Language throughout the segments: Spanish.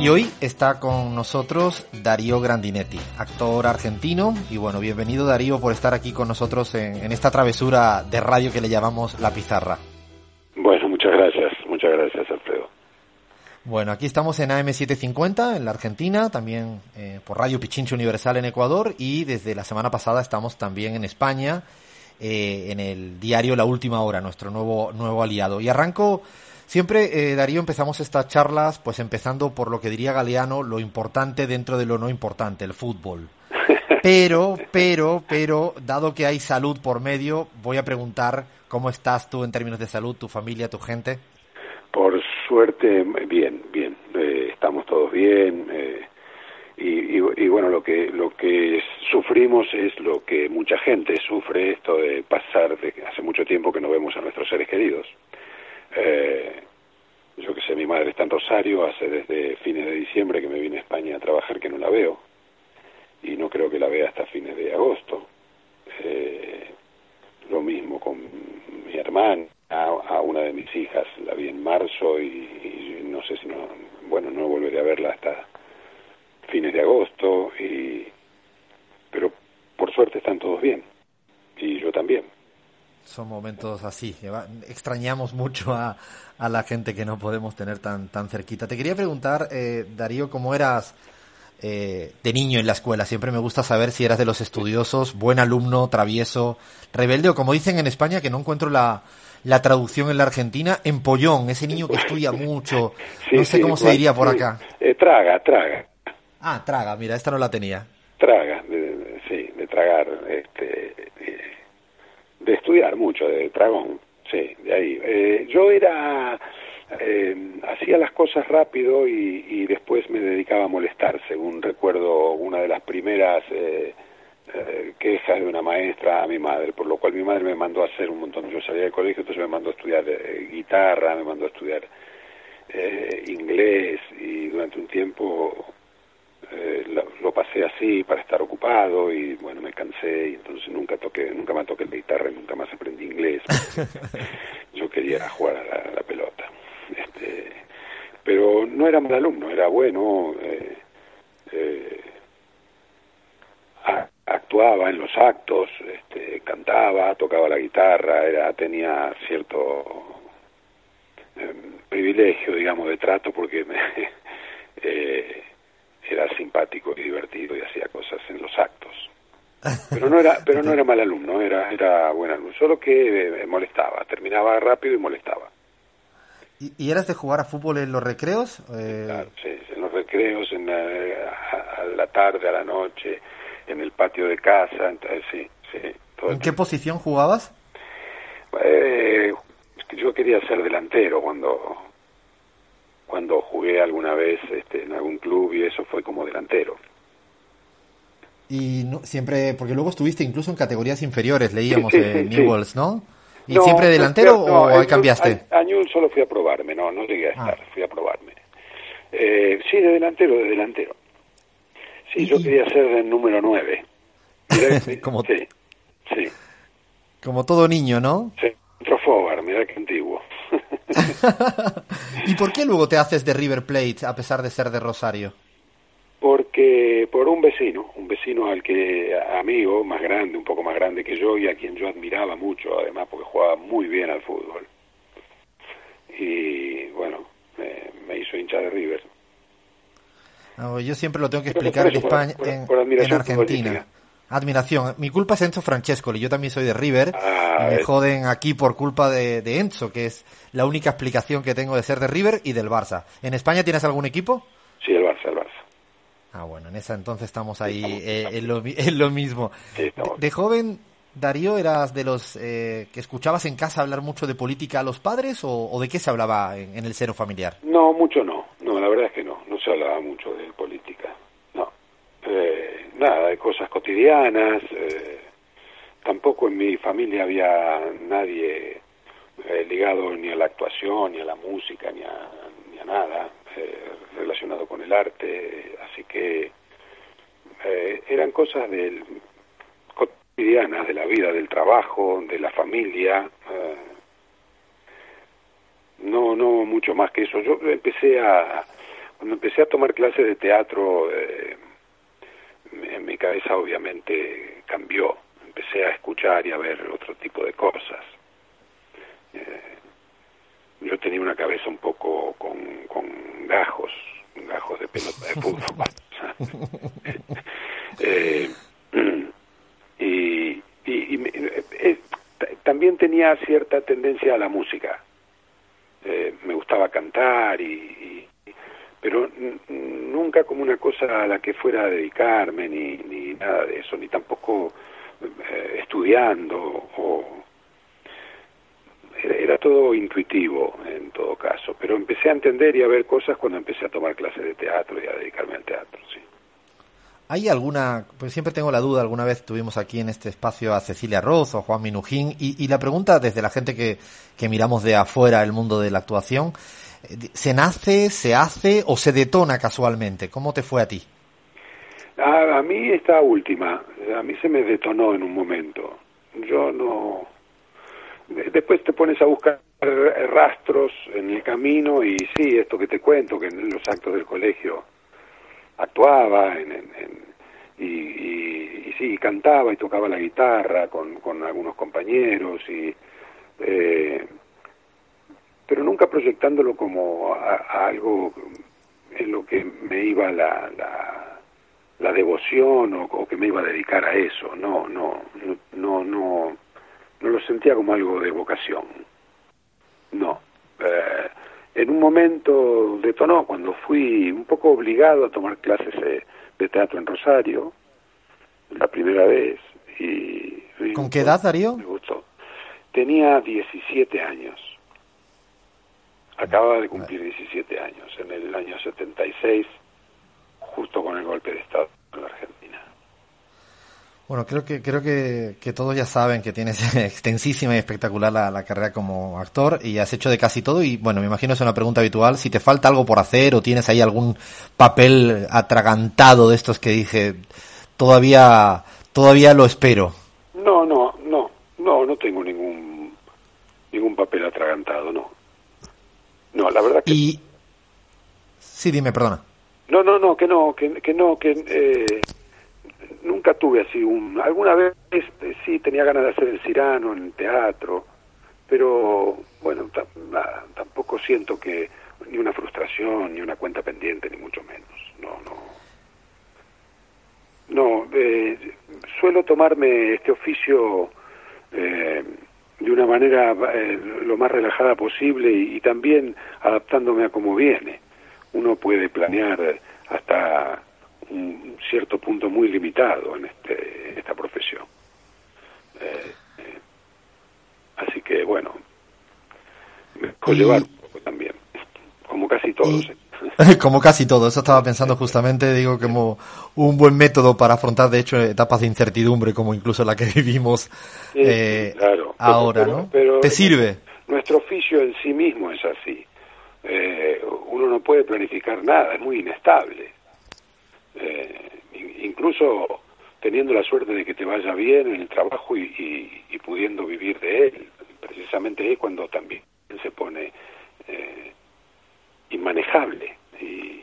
Y hoy está con nosotros Darío Grandinetti, actor argentino. Y bueno, bienvenido Darío por estar aquí con nosotros en, esta travesura de radio que le llamamos La Pizarra. Bueno, muchas gracias, muchas gracias Alfredo. Bueno, aquí estamos en AM750 en la Argentina, también eh, por Radio Pichincho Universal en Ecuador y desde la semana pasada estamos también en España eh, en el diario La Última Hora, nuestro nuevo, nuevo aliado. Y arranco Siempre, eh, Darío, empezamos estas charlas, pues empezando por lo que diría Galeano, lo importante dentro de lo no importante, el fútbol. Pero, pero, pero, dado que hay salud por medio, voy a preguntar cómo estás tú en términos de salud, tu familia, tu gente. Por suerte, bien, bien. Eh, estamos todos bien. Eh, y, y, bueno, lo que lo que sufrimos es lo que mucha gente sufre, esto de pasar de hace mucho tiempo que no vemos a nuestros seres queridos. Eh, yo que sé, mi madre está en Rosario, hace desde fines de diciembre que me vine a España a trabajar que no la veo, y no creo que la vea hasta fines de agosto. Eh, lo mismo con mi hermana, a, una de mis hijas la vi en marzo y, no sé si no, bueno, no volveré a verla hasta fines de agosto, y, pero por suerte están todos bien, y yo también son momentos así. Extrañamos mucho a, a, la gente que no podemos tener tan, tan cerquita. Te quería preguntar, eh, Darío, ¿cómo eras eh, de niño en la escuela? Siempre me gusta saber si eras de los estudiosos, buen alumno, travieso, rebelde o como dicen en España, que no encuentro la, la traducción en la Argentina, empollón, ese niño que estudia mucho. no sé cómo se diría por acá. Eh, traga, traga. Ah, traga, mira, esta no la tenía. Traga, sí, de tragar. Este, de estudiar mucho, de dragón, sí, de ahí. Eh, yo era, eh, hacía las cosas rápido y, después me dedicaba a molestar, según recuerdo una de las primeras eh, eh, quejas de una maestra a mi madre, por lo cual mi madre me mandó a hacer un montón, yo salía del colegio, entonces me mandó a estudiar eh, guitarra, me mandó a estudiar inglés y durante un tiempo eh, lo, pasé así para estar ocupado y bueno me cansé y entonces nunca toqué nunca más toqué la guitarra y nunca más aprendí inglés. Yo quería jugar a la, pelota. Este pero no era mal alumno era bueno eh, eh, actuaba en los actos este, cantaba tocaba la guitarra era tenía cierto privilegio digamos de trato porque me eh, simpático y divertido y hacía cosas en los actos. Pero no era, pero no era mal alumno, era, era buen alumno, solo que me molestaba, terminaba rápido y molestaba. ¿Y, eras de jugar a fútbol en los recreos? Eh... Claro, sí, en los recreos, en la, a, la tarde, a la noche, en el patio de casa, entonces sí, sí. ¿En qué posición jugabas? Eh, yo quería ser delantero cuando cuando jugué alguna vez este, en algún club y eso fue como delantero. Y no, siempre, porque luego estuviste incluso en categorías inferiores, leíamos en Newells, ¿no? ¿Y siempre delantero o ahí cambiaste? A, solo fui a probarme, no, no llegué a ah. estar, fui a probarme. Eh, sí, de delantero, de delantero. Sí, yo quería ser del número 9. como, sí, sí. Como todo niño, ¿no? Sí, Trofobar, mira qué antiguo. ¿Y por qué luego te haces de River Plate a pesar de ser de Rosario? Porque por un vecino, un vecino al que amigo, más grande, un poco más grande que yo y a quien yo admiraba mucho, además porque jugaba muy bien al fútbol. Y bueno, me, hizo hincha de River. yo siempre lo tengo que explicar en España, en, Argentina. Admiración. Mi culpa es Enzo Francescoli. Yo también soy de River. y me joden aquí por culpa de, Enzo, que es la única explicación que tengo de ser de River y del Barça. ¿En España tienes algún equipo? Sí, el Barça, el Barça. Ah, bueno, en esa entonces estamos ahí eh, en, lo, mismo. de, joven, Darío, eras de los eh, que escuchabas en casa hablar mucho de política a los padres o, de qué se hablaba en, en, el seno familiar? No, mucho no. No, la verdad es que no. No se hablaba mucho de política. No. Eh, nada, de cosas cotidianas. Eh, tampoco en mi familia había nadie eh, ligado ni a la actuación, ni a la música, ni a, ni a nada eh, relacionado con el arte. Así que eran cosas del, cotidianas de la vida, del trabajo, de la familia. no, no mucho más que eso. Yo empecé a cuando empecé a tomar clases de teatro, eh, en mi cabeza obviamente cambió. Empecé a escuchar y a ver otro tipo de cosas. Eh, yo tenía una cabeza un poco con, con gajos, gajos de pelota de fútbol. eh, y, eh, también tenía cierta tendencia a la música. Eh, me gustaba cantar y, pero nunca como una cosa a la que fuera a dedicarme ni, ni nada de eso ni tampoco eh, estudiando o era, todo intuitivo en todo caso pero empecé a entender y a ver cosas cuando empecé a tomar clases de teatro y a dedicarme al teatro sí. ¿Hay alguna, pues siempre tengo la duda, alguna vez tuvimos aquí en este espacio a Cecilia Roz o Juan Minujín, y, la pregunta desde la gente que, que miramos de afuera el mundo de la actuación, ¿se nace, se hace o se detona casualmente? ¿Cómo te fue a ti? A, a mí esta última, a mí se me detonó en un momento. Yo no... Después te pones a buscar rastros en el camino y sí, esto que te cuento, que en los actos del colegio actuaba en, y, y, sí, cantaba y tocaba la guitarra con, con algunos compañeros y eh, pero nunca proyectándolo como algo en lo que me iba la, la, la devoción o, que me iba a dedicar a eso no no no no no lo sentía como algo de vocación no eh, en un momento detonó cuando fui un poco obligado a tomar clases de, teatro en Rosario, la primera vez. Y, ¿Con qué edad, Darío? Me gustó. Tenía 17 años. Acababa de cumplir 17 años, en el año 76, justo con el golpe de Estado en la Argentina. Bueno, creo que creo que, que, todos ya saben que tienes extensísima y espectacular la, carrera como actor y has hecho de casi todo y bueno, me imagino es una pregunta habitual, si te falta algo por hacer o tienes ahí algún papel atragantado de estos que dije, todavía todavía lo espero. No, no, no, no, no tengo ningún ningún papel atragantado, no. No, la verdad que Y Sí, dime, perdona. No, no, no, que no, que, que no, que eh nunca tuve así un... Alguna vez este, sí tenía ganas de hacer el Cirano en el teatro, pero bueno, tampoco siento que ni una frustración, ni una cuenta pendiente, ni mucho menos. No, no. No, eh, suelo tomarme este oficio eh, de una manera eh, lo más relajada posible y, y, también adaptándome a cómo viene. Uno puede planear hasta un cierto punto muy limitado en, este, esta profesión. Eh, eh, así que bueno, me puedo llevar un poco también, como casi todos. como casi todo, eso estaba pensando justamente, digo, como un buen método para afrontar, de hecho, etapas de incertidumbre, como incluso la que vivimos eh, ahora, ¿no? Pero ¿Te sirve? Nuestro oficio en sí mismo es así. uno no puede planificar nada, es muy inestable eh, incluso teniendo la suerte de que te vaya bien en el trabajo y, pudiendo vivir de él, precisamente es cuando también se pone eh, inmanejable. Y,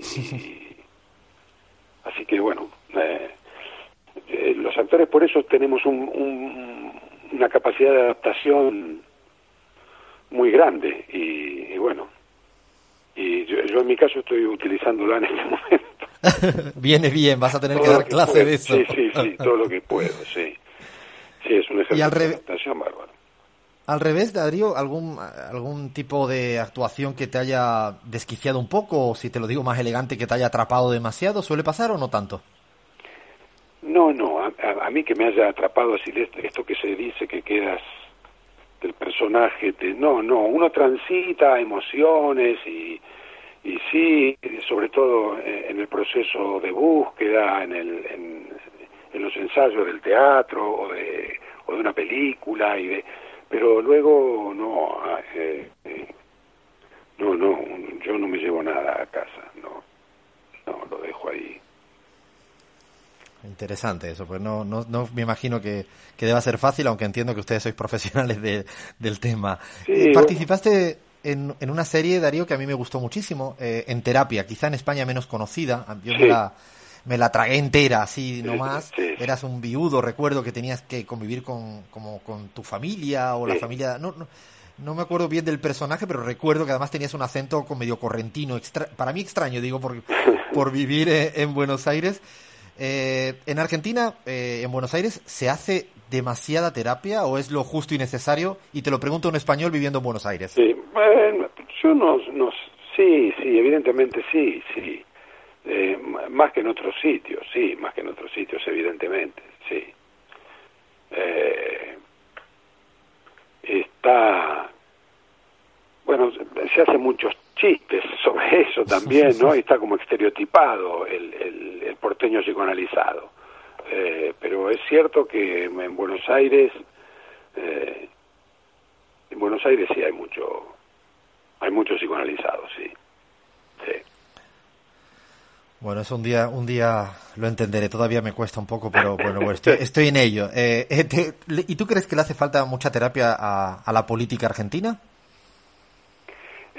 así que bueno, eh, eh, los actores por eso tenemos un, una capacidad de adaptación muy grande y, bueno, y yo, yo, en mi caso estoy utilizándola en este momento. Viene bien, vas a tener que dar clase de eso. Sí, sí, sí, todo lo que puedo, sí. Sí, es un ejercicio de adaptación bárbaro. Al revés, Darío, ¿algún, ¿algún tipo de actuación que te haya desquiciado un poco, o si te lo digo más elegante, que te haya atrapado demasiado? ¿Suele pasar o no tanto? No, no, a, mí que me haya atrapado así esto que se dice que quedas del personaje, te, no, no, uno transita emociones y, y sí, sobre todo eh, en el proceso de búsqueda, en, el, en, los ensayos del teatro o de, o de una película, y de, pero luego no, eh, eh, no, no, yo no me llevo nada a casa, no, no, lo dejo ahí. Interesante eso, pues no, no, no me imagino que, que deba ser fácil, aunque entiendo que ustedes sois profesionales de, del tema. ¿Participaste en, en, una serie, Darío, que a mí me gustó muchísimo, eh, en terapia, quizá en España menos conocida. Yo me, la, me la tragué entera, así nomás. Eras un viudo, recuerdo que tenías que convivir con, como, con tu familia o la familia. No, no, no, me acuerdo bien del personaje, pero recuerdo que además tenías un acento con medio correntino, extra, para mí extraño, digo, por, por vivir en Buenos Aires. Eh, en Argentina, eh, en Buenos Aires, ¿se hace demasiada terapia o es lo justo y necesario? Y te lo pregunto un español viviendo en Buenos Aires. Sí, bueno, yo no, no sí, sí, evidentemente sí, sí. Eh, más que en otros sitios, sí, más que en otros sitios, evidentemente, sí. Eh, está, bueno, se hacen muchos chistes sobre eso también, ¿no? Y está como estereotipado el, el, porteño psicoanalizado. Eh, pero es cierto que en Buenos Aires, eh, en Buenos Aires sí hay mucho, hay muchos psicoanalizados, sí. sí. Bueno, es un día, un día lo entenderé. Todavía me cuesta un poco, pero bueno, bueno estoy, estoy en ello. Eh, eh, te, ¿Y tú crees que le hace falta mucha terapia a, la política argentina?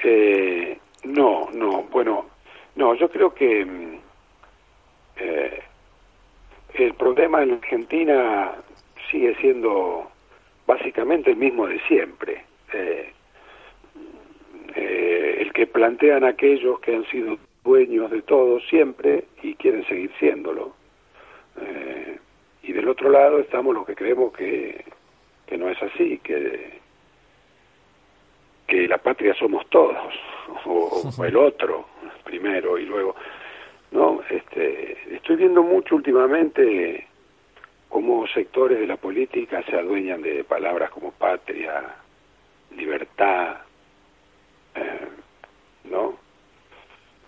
Eh, no, no. Bueno, no. Yo creo que eh, el problema en Argentina sigue siendo básicamente el mismo de siempre. Eh, el que plantean aquellos que han sido dueños de todo siempre y quieren seguir siéndolo. Eh, y del otro lado estamos los que creemos que, que no es así, que, que la patria somos todos, o, el otro primero y luego. No, este, estoy viendo mucho últimamente cómo sectores de la política se adueñan de palabras como patria, libertad, eh, ¿no?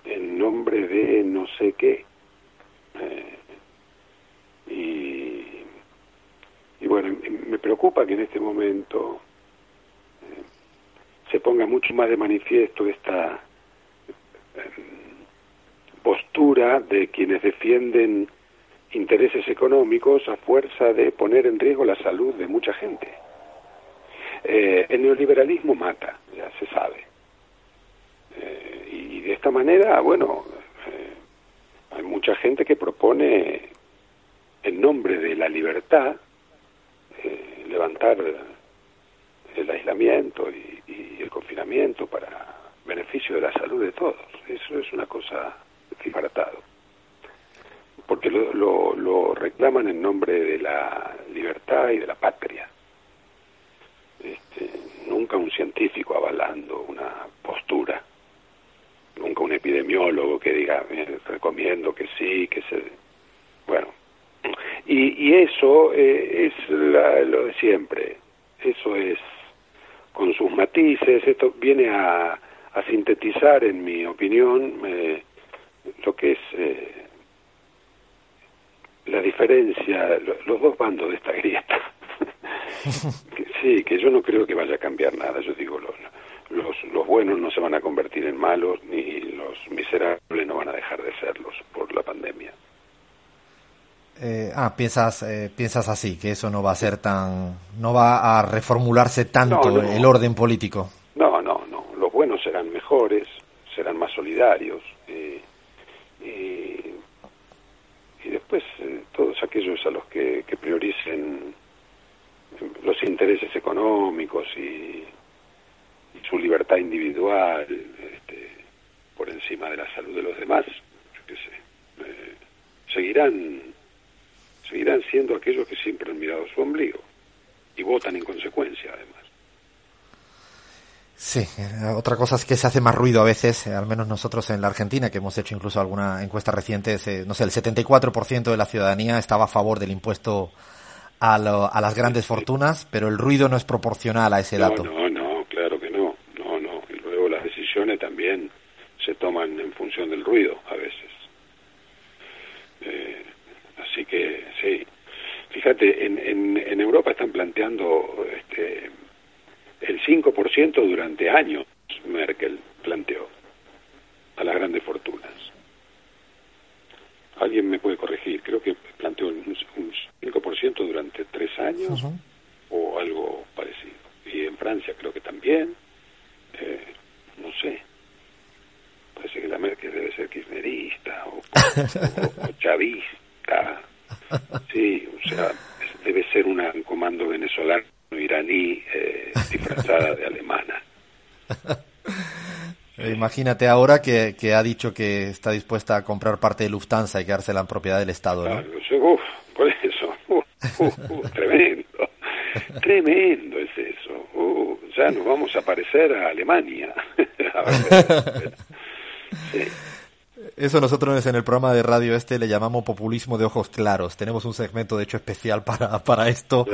En nombre de no sé qué. Eh, y, y bueno, me preocupa que en este momento eh, se ponga mucho más de manifiesto esta postura de quienes defienden intereses económicos a fuerza de poner en riesgo la salud de mucha gente. Eh, el neoliberalismo mata, ya se sabe. De esta manera, bueno, eh, hay mucha gente que propone, en nombre de la libertad, eh, levantar el aislamiento y, y el confinamiento para beneficio de la salud de todos. Eso es una cosa disparatado. Porque lo, lo, lo, reclaman en nombre de la libertad y de la patria. Este, nunca un científico avalando una postura. Nunca un epidemiólogo que diga, eh, recomiendo que sí, que se... Bueno. Y, y eso eh, es la, lo de siempre. Eso es con sus matices. Esto viene a, a sintetizar, en mi opinión, eh, lo que es eh, la diferencia, lo, los dos bandos de esta grieta. sí, que yo no creo que vaya a cambiar nada. Yo digo, los, los, los buenos no se van a convertir en malos, ni los miserables no van a dejar de serlos por la pandemia. Eh, ah, piensas, eh, piensas así, que eso no va a ser tan, no va a reformularse tanto no, no. el orden político. No, no, no. Los buenos serán mejores, serán más solidarios, eh, y, y después eh, todos aquellos a los que, que, prioricen los intereses económicos y su libertad individual este, por encima de la salud de los demás, yo qué sé, eh, seguirán seguirán siendo aquellos que siempre han mirado su ombligo y votan en consecuencia además. Sí, otra cosa es que se hace más ruido a veces, al menos nosotros en la Argentina, que hemos hecho incluso alguna encuesta reciente, no sé, el 74% de la ciudadanía estaba a favor del impuesto a, lo, a las grandes fortunas, pero el ruido no es proporcional a ese dato. No, no, claro que no, no, no. Y luego las decisiones también se toman en función del ruido a veces. Eh, así que sí. Fíjate, en, en, en Europa están planteando este, el 5% durante años, Merkel planteó, a las grandes fortunas. Alguien me puede corregir, creo que planteó un, un 5% durante tres años uh -huh. o algo parecido. Y en Francia creo que también. Eh, no sé. Parece que la Merkel debe ser kirchnerista o, chavista. Sí, o sea, debe ser una, un comando venezolano iraní eh, disfrazada de alemana. Imagínate ahora que, ha dicho que está dispuesta a comprar parte de Lufthansa y quedársela en propiedad del Estado. ¿no? Uf, por eso, tremendo, tremendo es eso. ya nos vamos a parecer a Alemania. Eso nosotros en el programa de radio este le llamamos populismo de ojos claros. Tenemos un segmento de hecho especial para, para esto,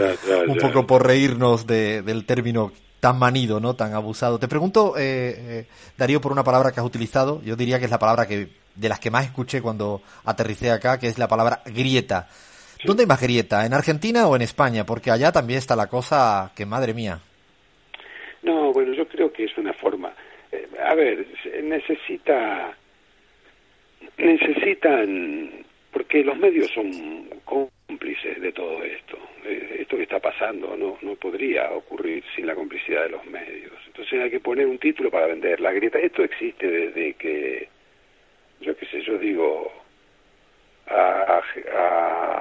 un poco por reírnos de, del término tan manido, ¿no? Tan abusado. Te pregunto, eh, eh, Darío, por una palabra que has utilizado. Yo diría que es la palabra que de las que más escuché cuando aterricé acá, que es la palabra grieta. ¿Dónde hay más grieta? ¿En Argentina o en España? Porque allá también está la cosa que, madre mía. No, bueno, yo creo que es una forma. Eh, a ver, necesita. Necesitan. Porque los medios son cómplices de todo esto. Eh, esto que está pasando no, no podría ocurrir sin la complicidad de los medios. Entonces hay que poner un título para vender la grieta. Esto existe desde que, yo qué sé, yo digo, a,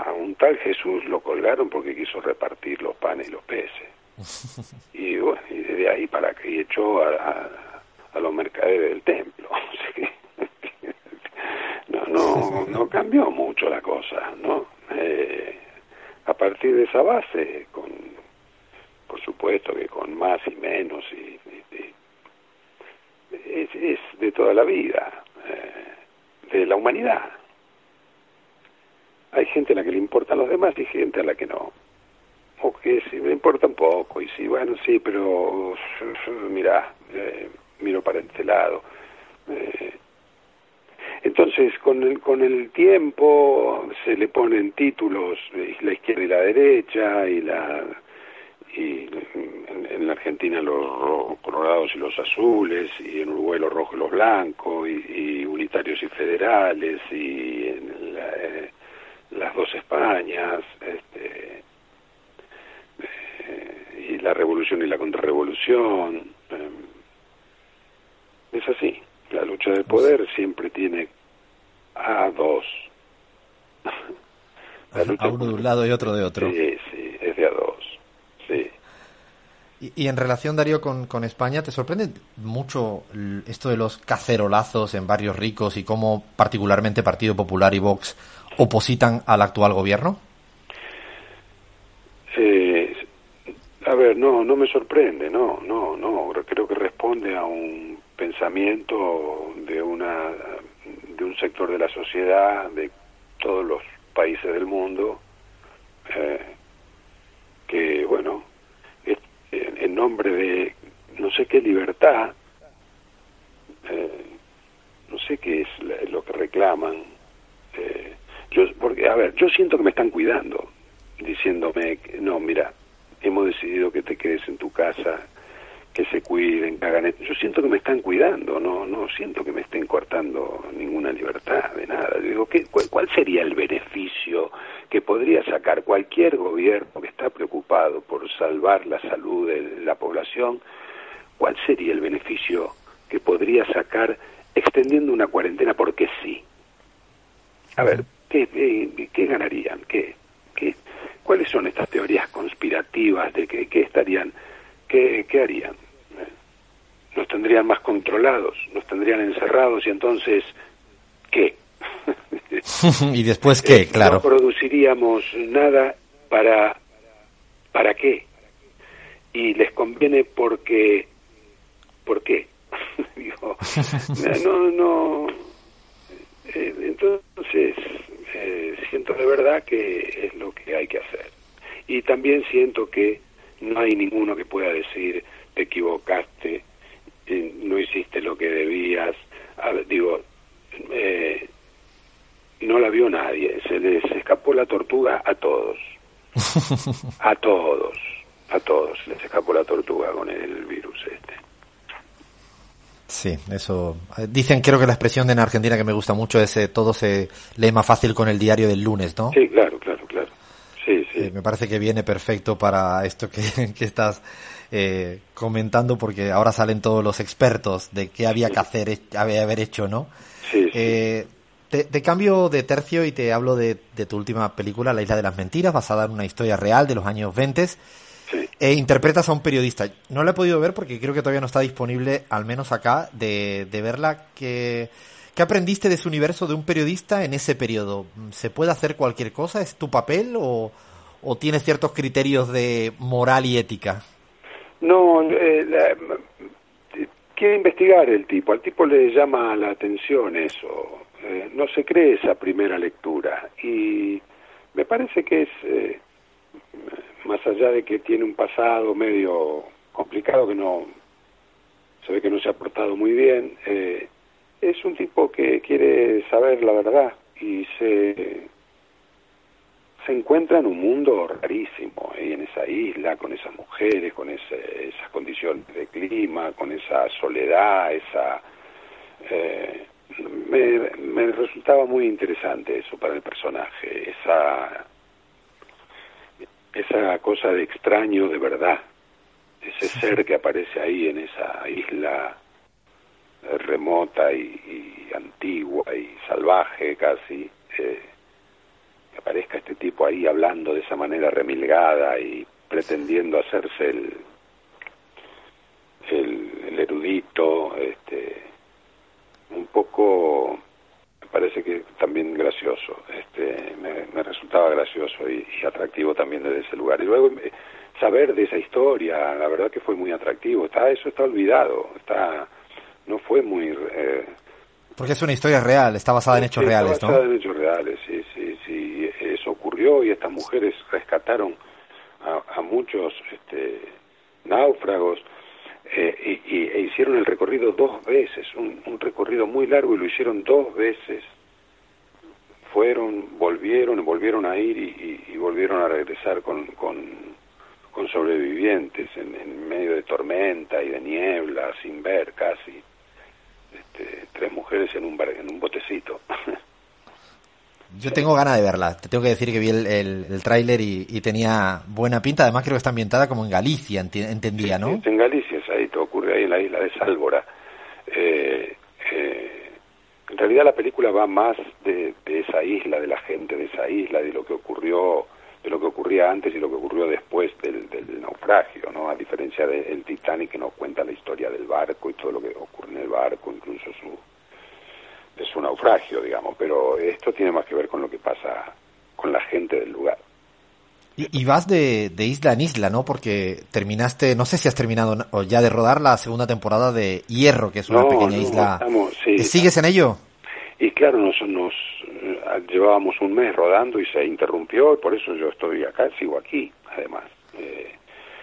a, un tal Jesús lo colgaron porque quiso repartir los panes y los peces. Y bueno, y desde ahí para que echó a, a, los mercaderes del templo. no, no, no cambió mucho la cosa, ¿no? Eh, a partir de esa base, con, por supuesto que con más y menos, y, es, de toda la vida, eh, de la humanidad. Hay gente a la que le importan los demás y gente a la que no. O que sí, me importa un poco, y sí, bueno, sí, pero mira, eh, miro para este lado. Eh, entonces, con el, con el tiempo se le ponen títulos, la izquierda y la derecha, y la y en, la Argentina los colorados y los azules, y en Uruguay los rojos y los blancos, y, unitarios y federales, y en eh, las dos Españas, este, eh, y la revolución y la contrarrevolución. Eh, es así. La lucha de poder siempre tiene a dos. a uno de un lado y otro de otro. Sí, sí, es de a dos. Sí. Y, en relación, Darío, con, con, España, ¿te sorprende mucho esto de los cacerolazos en barrios ricos y cómo particularmente Partido Popular y Vox opositan al actual gobierno? Eh, a ver, no, no me sorprende, no, no, no. Creo que responde a un pensamiento de una de un sector de la sociedad de todos los países del mundo eh, que bueno en nombre de no sé qué libertad eh, no sé qué es lo que reclaman eh, yo porque a ver yo siento que me están cuidando diciéndome no mira hemos decidido que te quedes en tu casa que se cuiden, que hagan esto. Yo siento que me están cuidando, no no siento que me estén cortando ninguna libertad de nada. digo, ¿qué, cuál, sería el beneficio que podría sacar cualquier gobierno que está preocupado por salvar la salud de la población? ¿Cuál sería el beneficio que podría sacar extendiendo una cuarentena porque sí? A ver, ¿qué, qué, ganarían? ¿Qué, qué, ¿Cuáles son estas teorías conspirativas de que, que estarían ¿qué, harían? Nos tendrían más controlados, nos y entonces, ¿qué? ¿Y después qué? Eh, claro. No produciríamos nada para... ¿Para qué? Y les conviene porque... ¿Por qué? Digo, no, no... Eh, entonces, eh, siento de verdad que es lo que hay que hacer. Y también siento que no hay ninguno que pueda decir te equivocaste, no hiciste lo que debías. Digo, eh, no la vio nadie, se les escapó la tortuga a todos, a todos, a todos, les escapó la tortuga con el virus este. Sí, eso. Eh, dicen, creo que la expresión de en Argentina que me gusta mucho es todo se lee más fácil con el diario del lunes, ¿no? Sí, claro, claro, Eh, me parece que viene perfecto para esto que, estás eh, comentando, porque ahora salen todos los expertos de qué había que hacer, había haber hecho, ¿no? Sí, eh, te, cambio de tercio y te hablo de, tu última película, La Isla de las Mentiras, basada en una historia real de los años 20. E interpretas a un periodista. No la he podido ver porque creo que todavía no está disponible, al menos acá, de, de verla. Que, ¿Qué aprendiste de su universo de un periodista en ese periodo? ¿Se puede hacer cualquier cosa? ¿Es tu papel o, o tienes ciertos criterios de moral y ética? No, eh, quiere investigar el tipo. Al tipo le llama la atención eso. Eh, no se cree esa primera lectura. Y me parece que es, eh, más allá de que tiene un pasado medio complicado, que no se ve que no se ha portado muy bien, eh, es un tipo que quiere saber la verdad y se se encuentra en un mundo rarísimo, ahí en esa isla, con esas mujeres, con esas condiciones de clima, con esa soledad, esa... Eh, me, me, resultaba muy interesante eso para el personaje, esa, esa cosa de extraño de verdad, ese ser que aparece ahí en esa isla remota y, antigua y salvaje casi, eh, que aparezca este tipo ahí hablando de esa manera remilgada y pretendiendo hacerse el, el, erudito, este, un poco me parece que también gracioso, este, me, resultaba gracioso y, atractivo también desde ese lugar. Y luego eh, saber de esa historia, la verdad que fue muy atractivo. Está, eso está olvidado, está no fue muy... Eh, porque es una historia real, está basada en hechos reales, ¿no? Basada en hechos reales, sí. Y estas mujeres rescataron a, muchos este, náufragos eh, y, e hicieron el recorrido dos veces, un, recorrido muy largo y lo hicieron dos veces. Fueron, volvieron, volvieron a ir y, volvieron a regresar con, con, sobrevivientes en, medio de tormenta y de niebla, sin ver casi este, tres mujeres en un, en un botecito. Yo tengo ganas de verla. Te tengo que decir que vi el, el, tráiler y, tenía buena pinta. Además creo que está ambientada como en Galicia, entendía, ¿no? en Galicia, es ahí, todo ocurre ahí en la isla de Sálvora. Eh, eh, en realidad la película va más de, de, esa isla, de la gente de esa isla, de lo que ocurrió de lo que ocurría antes y lo que ocurrió después del, naufragio, ¿no? A diferencia del Titanic que nos cuenta la historia del barco y todo lo que ocurre en el barco, incluso su de su naufragio, digamos, pero esto tiene más que ver con lo que pasa con la gente del lugar. Y, vas de, isla en isla, ¿no? Porque terminaste, no sé si has terminado ya de rodar la segunda temporada de Hierro, que es una pequeña isla. ¿Sigues en ello? Y claro, nos, nos llevábamos un mes rodando y se interrumpió, y por eso yo estoy acá, sigo aquí, además. Eh,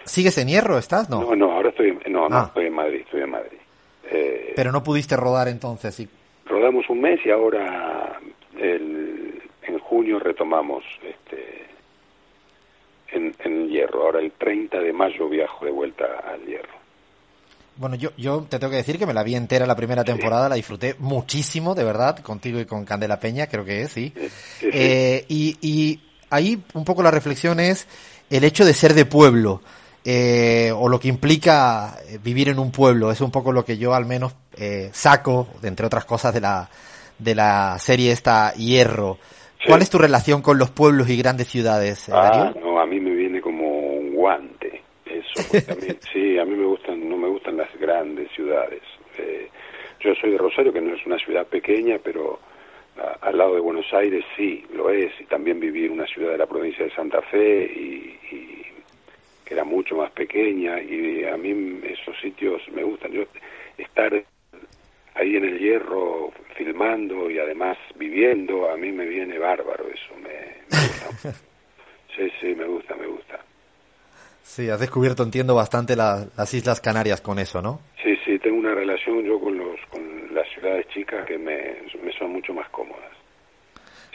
¿Sigues en Hierro, estás? No, no, no ahora estoy, no, no, ah. estoy en Madrid, estoy en Madrid. Eh, Pero no pudiste rodar entonces, sí. Rodamos un mes y ahora el, en junio retomamos este en, en Hierro. Ahora el 30 de mayo viajo de vuelta al Hierro. Bueno, yo, yo te tengo que decir que me la vi entera la primera temporada, la disfruté muchísimo, de verdad, contigo y con Candela Peña, creo que es, sí. Eh, y, y ahí un poco la reflexión es el hecho de ser de pueblo. Eh, o lo que implica eh, vivir en un pueblo. Es un poco lo que yo al menos eh, saco, entre otras cosas, de la, de la serie esta Hierro. ¿Cuál es tu relación con los pueblos y grandes ciudades, ah, No, a mí me viene como un guante. Eso, sí, a mí me gustan, no me gustan las grandes ciudades. Eh, yo soy de Rosario, que no es una ciudad pequeña, pero al lado de Buenos Aires sí, lo es, y también viví en una ciudad de la provincia de Santa Fe, y, que era mucho más pequeña, y a mí esos sitios me gustan. Yo estar ahí en el hierro filmando y además viviendo, a mí me viene bárbaro eso, me gusta. Sí, sí, me gusta, me gusta. Sí, has descubierto, entiendo, bastante las Islas Canarias con eso, ¿no? Sí, sí, tengo una relación yo con, los, con las ciudades chicas que me, son mucho más cómodas.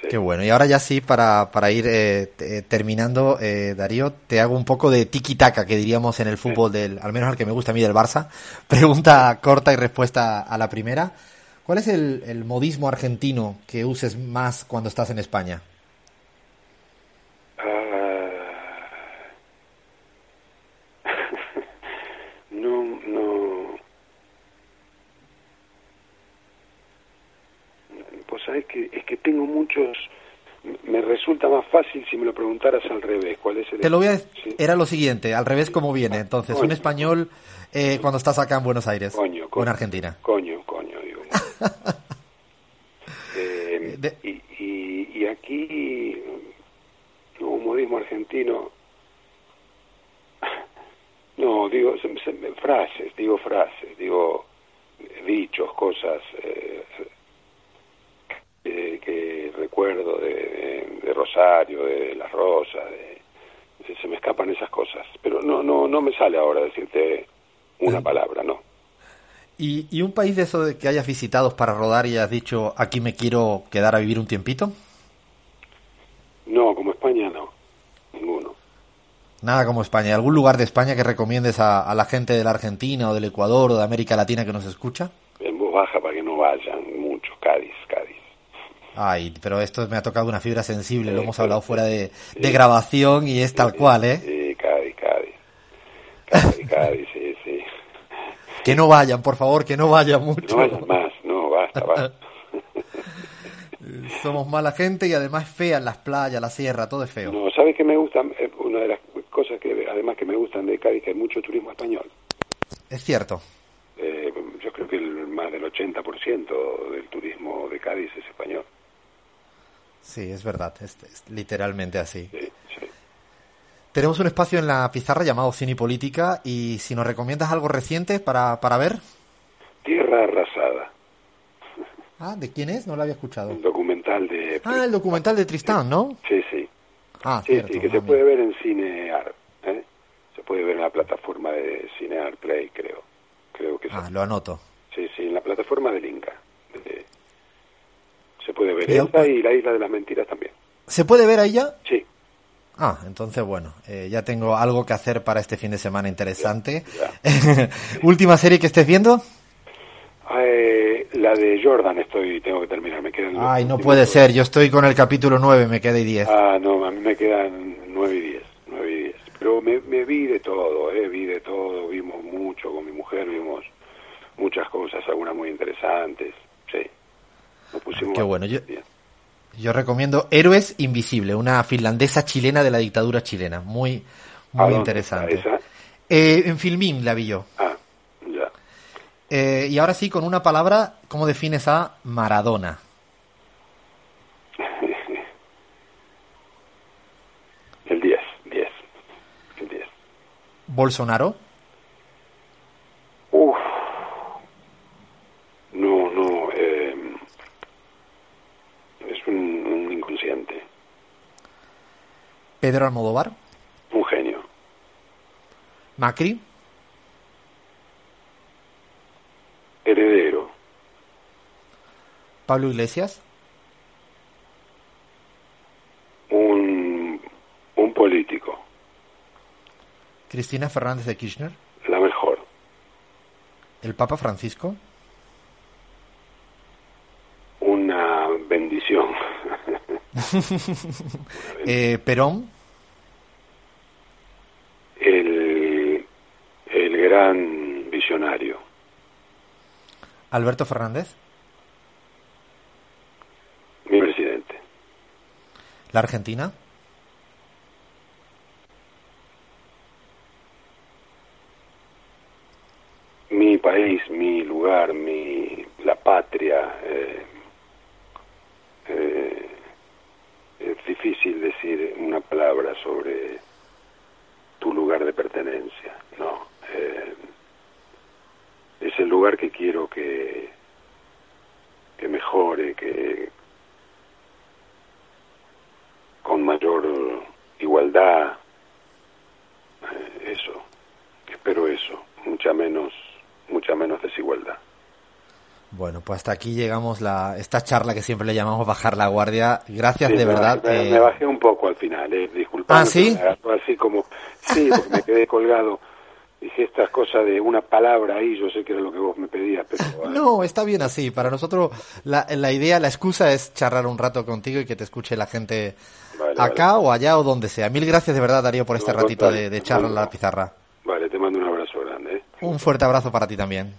Qué bueno. Y ahora ya sí, para, para ir eh, terminando, eh, Darío, te hago un poco de tiki-taka, que diríamos en el fútbol, del, al menos al que me gusta a mí del Barça. Pregunta corta y respuesta a la primera. ¿Cuál es el, el modismo argentino que uses más cuando estás en España? Ah sabes que es que tengo muchos me resulta más fácil si me lo preguntaras al revés. ¿Cuál es el Te lo voy a Era lo siguiente, al revés cómo viene. Entonces, un español eh, cuando estás acá en Buenos Aires coño, o en Argentina. Coño, coño, digo. eh, y, y, y, aquí, un modismo argentino, no, digo frases, digo frases, digo dichos, cosas eh, que recuerdo de, de, Rosario, de, Las Rosas, de, se me escapan esas cosas, pero no, no, no me sale ahora decirte una palabra, no. ¿Y, ¿Y un país de eso de que hayas visitado para rodar y has dicho, aquí me quiero quedar a vivir un tiempito? No, como España no, ninguno. Nada como España. ¿Algún lugar de España que recomiendes a, a, la gente de la Argentina o del Ecuador o de América Latina que nos escucha? En voz baja para que no vayan mucho. Cádiz, Cádiz. Ay, pero esto me ha tocado una fibra sensible, lo hemos hablado fuera de, de grabación y es tal cual, ¿eh? Sí, Cádiz, Cádiz. Cádiz, Cádiz, sí, sí. Que no vayan, por favor, que no vayan mucho. No vayan más, no, basta, basta. Somos mala gente y además es fea en las playas, la sierra, todo es feo. No, ¿sabes qué me gusta? Una de las cosas que además que me gustan de Cádiz, que hay mucho turismo español. Es cierto. Eh, yo creo que el, más del 80% del turismo de Cádiz es español. Sí, es verdad, es, es literalmente así. Sí, sí. Tenemos un espacio en la pizarra llamado Cine y Política y si nos recomiendas algo reciente para, para ver. Tierra Arrasada. Ah, ¿de quién es? No lo había escuchado. Un documental de... Ah, el documental de Tristán, ¿no? Sí, sí. Ah, sí, cierto. sí, que se puede ver en Cinear. ¿eh? Se puede ver en la plataforma de Cinear Play, creo. Creo que Ah, lo anoto. Sí, sí, en la plataforma del Inca. Se puede ver esta y la Isla de las Mentiras también. ¿Se puede ver ahí ya? Sí, Ah, entonces bueno, eh, ya tengo algo que hacer para este fin de semana interesante. ya. Última serie que estés viendo. Eh, la de Jordan estoy, tengo que terminar, me quedan... Ay, no puede ser, yo estoy con el capítulo 9, me queda y 10. Ah, no, a mí me quedan nueve y diez, nueve y diez. Pero me, me vi de todo, eh, vi de todo, vimos mucho con mi mujer, vimos muchas cosas, algunas muy interesantes, sí. Nos pusimos Qué bueno, yo- recomiendo Héroes Invisible, una finlandesa chilena de la dictadura chilena. Muy, ¿A muy interesante. Eh, en Filmín la vi yo. Ah, ya. Eh, y ahora sí, con una palabra, ¿cómo defines a Maradona? El 10, 10, el 10. Bolsonaro, Uf. No, no, eh, es un, un inconsciente, Pedro Almodóvar, un genio. Macri, Heredero, Pablo Iglesias, un, un político, Cristina Fernández de Kirchner, la mejor. el Papa Francisco, Una bendición. eh, Perón, el, el gran visionario. Alberto Fernández, Mi presidente. la Argentina, Mi país, mi lugar, mi, la patria. eh, eh, es difícil decir una palabra sobre tu lugar de pertenencia. No. eh, es el lugar que quiero que, que mejore, que con mayor igualdad. eh, eso. Espero eso. Mucha menos, mucha menos desigualdad. Bueno, pues hasta aquí llegamos la esta charla que siempre le llamamos bajar la guardia. Gracias Sí, de verdad. me, eh, me bajé un poco al final, eh, disculpame, Ah, ¿sí? así como, sí, porque me quedé colgado. Dije estas cosas de una palabra ahí, yo sé que era lo que vos me pedías, pero... No, está bien así. Para nosotros la, la idea, la excusa es charlar un rato contigo y que te escuche la gente Vale, acá o allá o donde sea. Mil gracias de verdad, Darío, por este ratito de, de charla en la pizarra. Vale, te mando un abrazo grande. ¿eh? Un fuerte abrazo para ti también.